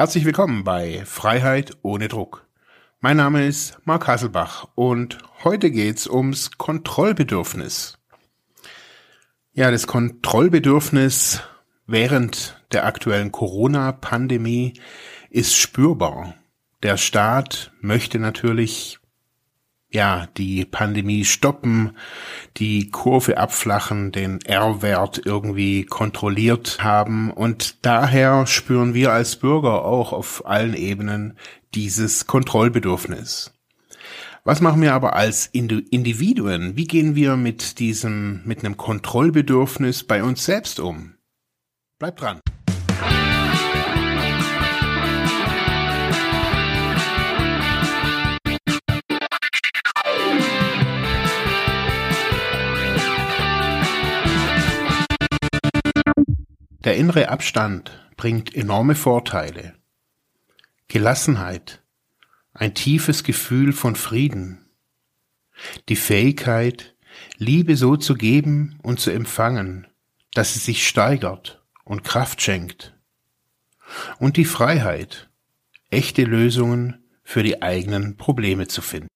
Herzlich willkommen bei Freiheit ohne Druck. Mein Name ist Mark Hasselbach und heute geht's ums Kontrollbedürfnis. Ja, das Kontrollbedürfnis während der aktuellen Corona-Pandemie ist spürbar. Der Staat möchte natürlich ja, die Pandemie stoppen, die Kurve abflachen, den R-Wert irgendwie kontrolliert haben und daher spüren wir als Bürger auch auf allen Ebenen dieses Kontrollbedürfnis. Was machen wir aber als Individuen? Wie gehen wir mit diesem, mit einem Kontrollbedürfnis bei uns selbst um? Bleibt dran. Der innere Abstand bringt enorme Vorteile. Gelassenheit, ein tiefes Gefühl von Frieden, die Fähigkeit, Liebe so zu geben und zu empfangen, dass sie sich steigert und Kraft schenkt, und die Freiheit, echte Lösungen für die eigenen Probleme zu finden.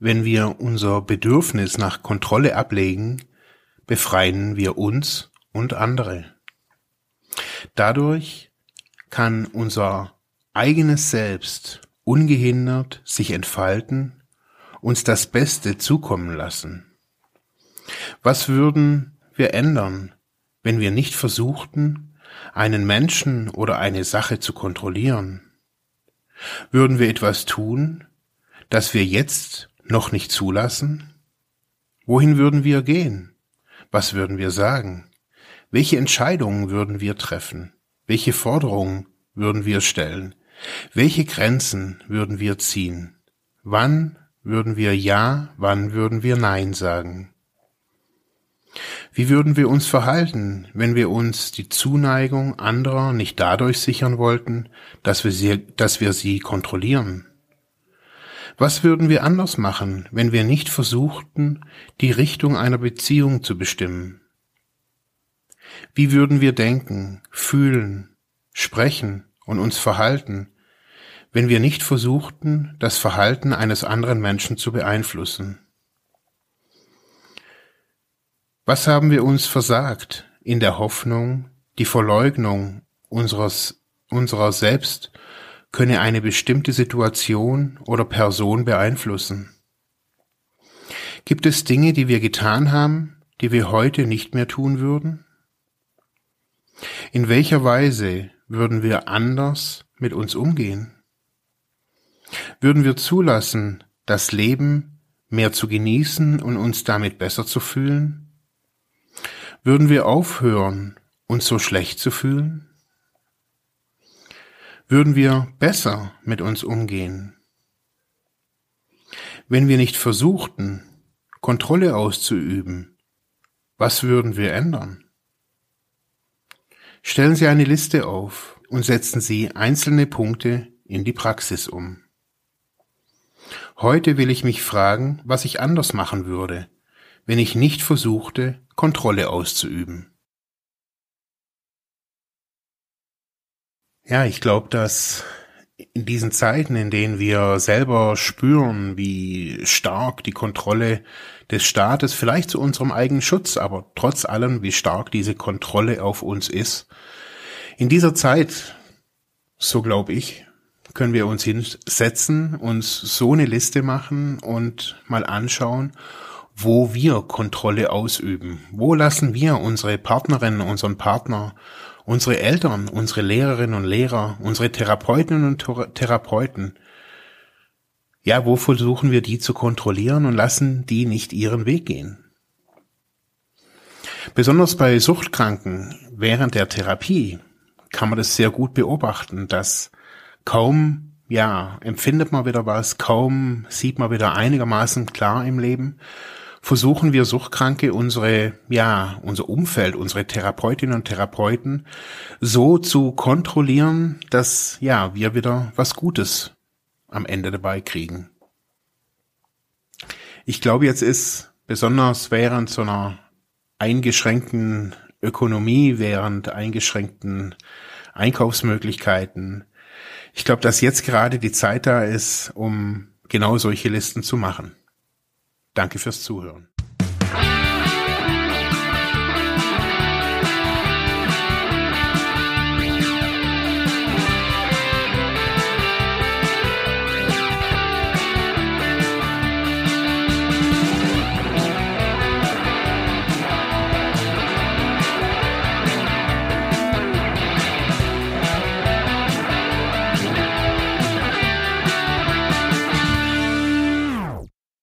Wenn wir unser Bedürfnis nach Kontrolle ablegen, befreien wir uns und andere. Dadurch kann unser eigenes Selbst ungehindert sich entfalten, uns das Beste zukommen lassen. Was würden wir ändern, wenn wir nicht versuchten, einen Menschen oder eine Sache zu kontrollieren? Würden wir etwas tun, das wir jetzt noch nicht zulassen? Wohin würden wir gehen? Was würden wir sagen? Welche Entscheidungen würden wir treffen? Welche Forderungen würden wir stellen? Welche Grenzen würden wir ziehen? Wann würden wir Ja, wann würden wir Nein sagen? Wie würden wir uns verhalten, wenn wir uns die Zuneigung anderer nicht dadurch sichern wollten, dass wir sie, dass wir sie kontrollieren? Was würden wir anders machen, wenn wir nicht versuchten, die Richtung einer Beziehung zu bestimmen? Wie würden wir denken, fühlen, sprechen und uns verhalten, wenn wir nicht versuchten, das Verhalten eines anderen Menschen zu beeinflussen? Was haben wir uns versagt in der Hoffnung, die Verleugnung unseres, unserer selbst könne eine bestimmte Situation oder Person beeinflussen? Gibt es Dinge, die wir getan haben, die wir heute nicht mehr tun würden? In welcher Weise würden wir anders mit uns umgehen? Würden wir zulassen, das Leben mehr zu genießen und uns damit besser zu fühlen? Würden wir aufhören, uns so schlecht zu fühlen? Würden wir besser mit uns umgehen? Wenn wir nicht versuchten, Kontrolle auszuüben, was würden wir ändern? Stellen Sie eine Liste auf und setzen Sie einzelne Punkte in die Praxis um. Heute will ich mich fragen, was ich anders machen würde, wenn ich nicht versuchte, Kontrolle auszuüben. Ja, ich glaube, dass in diesen Zeiten, in denen wir selber spüren, wie stark die Kontrolle des Staates, vielleicht zu unserem eigenen Schutz, aber trotz allem, wie stark diese Kontrolle auf uns ist, in dieser Zeit, so glaube ich, können wir uns hinsetzen, uns so eine Liste machen und mal anschauen, wo wir Kontrolle ausüben. Wo lassen wir unsere Partnerinnen, unseren Partner unsere Eltern, unsere Lehrerinnen und Lehrer, unsere Therapeutinnen und Therapeuten, ja, wo versuchen wir die zu kontrollieren und lassen die nicht ihren Weg gehen? Besonders bei Suchtkranken während der Therapie kann man das sehr gut beobachten, dass kaum, ja, empfindet man wieder was, kaum sieht man wieder einigermaßen klar im Leben versuchen wir Suchtkranke unsere, ja, unser Umfeld, unsere Therapeutinnen und Therapeuten so zu kontrollieren, dass, ja, wir wieder was Gutes am Ende dabei kriegen. Ich glaube, jetzt ist besonders während so einer eingeschränkten Ökonomie, während eingeschränkten Einkaufsmöglichkeiten. Ich glaube, dass jetzt gerade die Zeit da ist, um genau solche Listen zu machen. Danke fürs Zuhören.